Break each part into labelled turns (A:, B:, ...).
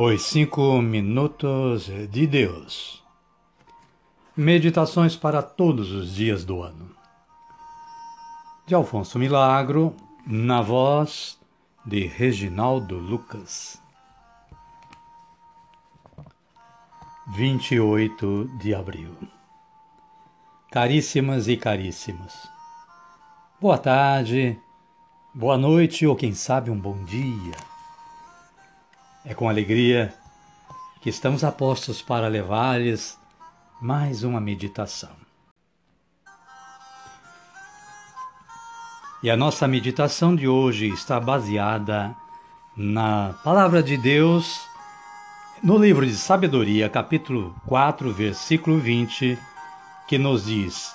A: Os Cinco Minutos de Deus. Meditações para todos os dias do ano. De Alfonso Milagro, na voz de Reginaldo Lucas. 28 de abril. Caríssimas e caríssimos, boa tarde, boa noite ou quem sabe um bom dia. É com alegria que estamos apostos para levar-lhes mais uma meditação. E a nossa meditação de hoje está baseada na Palavra de Deus, no livro de Sabedoria, capítulo 4, versículo 20, que nos diz: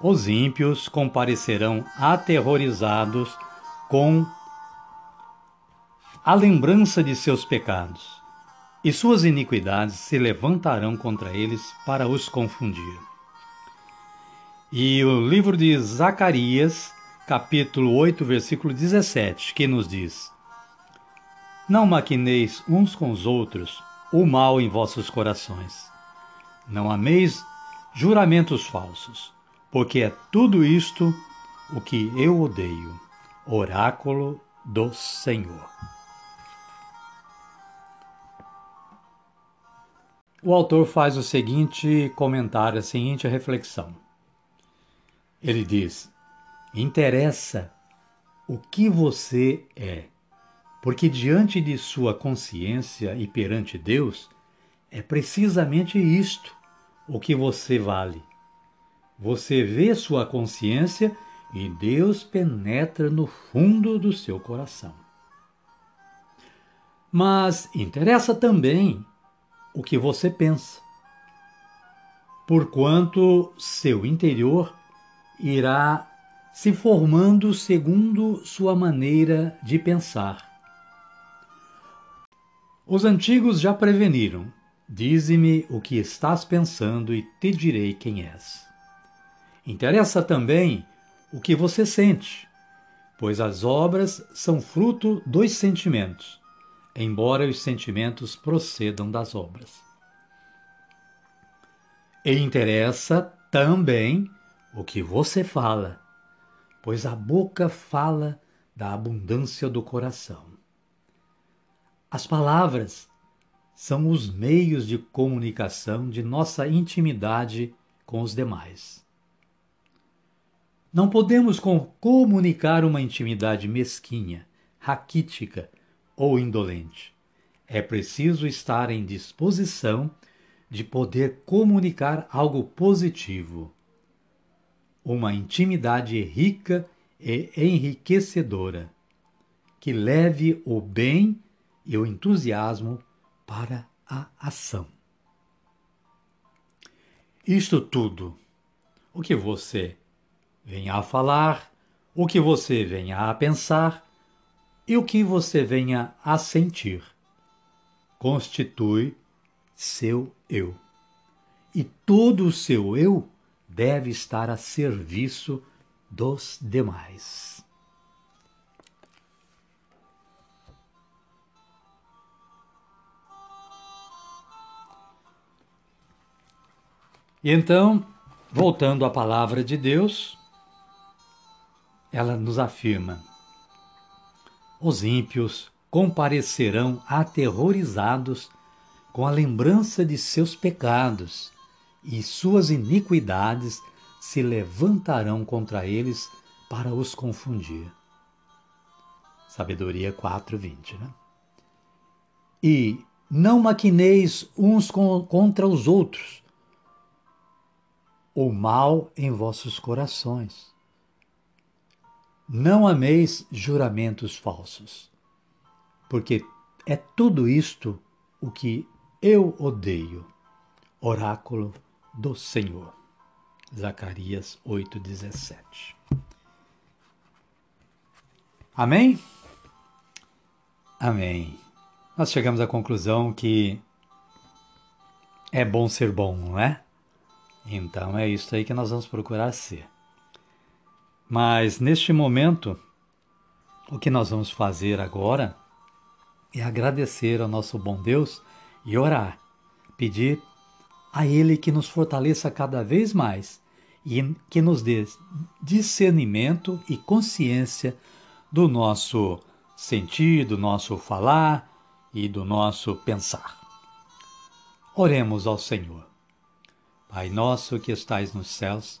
A: Os ímpios comparecerão aterrorizados com a lembrança de seus pecados, e suas iniquidades se levantarão contra eles para os confundir. E o livro de Zacarias, capítulo 8, versículo 17, que nos diz: Não maquineis uns com os outros o mal em vossos corações. Não ameis juramentos falsos, porque é tudo isto o que eu odeio. Oráculo do Senhor. O autor faz o seguinte comentário, a seguinte reflexão. Ele diz: interessa o que você é, porque diante de sua consciência e perante Deus, é precisamente isto o que você vale. Você vê sua consciência e Deus penetra no fundo do seu coração. Mas interessa também o que você pensa, porquanto seu interior irá se formando segundo sua maneira de pensar. Os antigos já preveniram: Dize-me o que estás pensando e te direi quem és. Interessa também o que você sente, pois as obras são fruto dos sentimentos embora os sentimentos procedam das obras. E interessa também o que você fala, pois a boca fala da abundância do coração. As palavras são os meios de comunicação de nossa intimidade com os demais. Não podemos comunicar uma intimidade mesquinha, raquítica, ou indolente. É preciso estar em disposição de poder comunicar algo positivo. Uma intimidade rica e enriquecedora, que leve o bem e o entusiasmo para a ação. Isto tudo, o que você venha a falar, o que você venha a pensar, e o que você venha a sentir constitui seu eu. E todo o seu eu deve estar a serviço dos demais. E então, voltando à palavra de Deus, ela nos afirma: os ímpios comparecerão aterrorizados com a lembrança de seus pecados, e suas iniquidades se levantarão contra eles para os confundir. Sabedoria 4:20, né? E não maquineis uns contra os outros o mal em vossos corações não ameis juramentos falsos, porque é tudo isto o que eu odeio. Oráculo do Senhor. Zacarias 8:17. Amém? Amém. Nós chegamos à conclusão que é bom ser bom, não é? Então é isso aí que nós vamos procurar ser. Mas neste momento, o que nós vamos fazer agora é agradecer ao nosso bom Deus e orar, pedir a Ele que nos fortaleça cada vez mais e que nos dê discernimento e consciência do nosso sentir, do nosso falar e do nosso pensar. Oremos ao Senhor. Pai nosso que estais nos céus,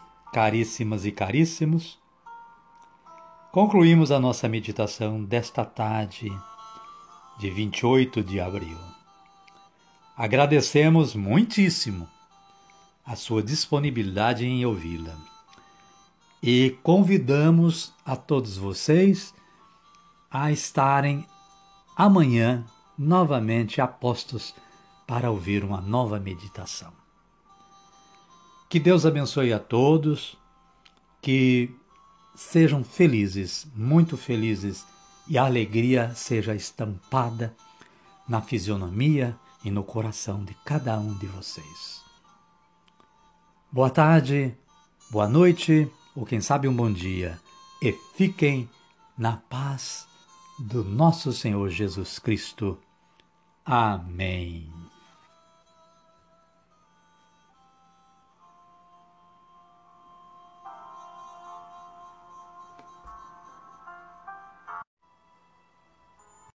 A: caríssimas e caríssimos, concluímos a nossa meditação desta tarde de 28 de abril. Agradecemos muitíssimo a sua disponibilidade em ouvi-la e convidamos a todos vocês a estarem amanhã novamente apostos para ouvir uma nova meditação. Que Deus abençoe a todos, que sejam felizes, muito felizes, e a alegria seja estampada na fisionomia e no coração de cada um de vocês. Boa tarde, boa noite, ou quem sabe um bom dia, e fiquem na paz do nosso Senhor Jesus Cristo. Amém.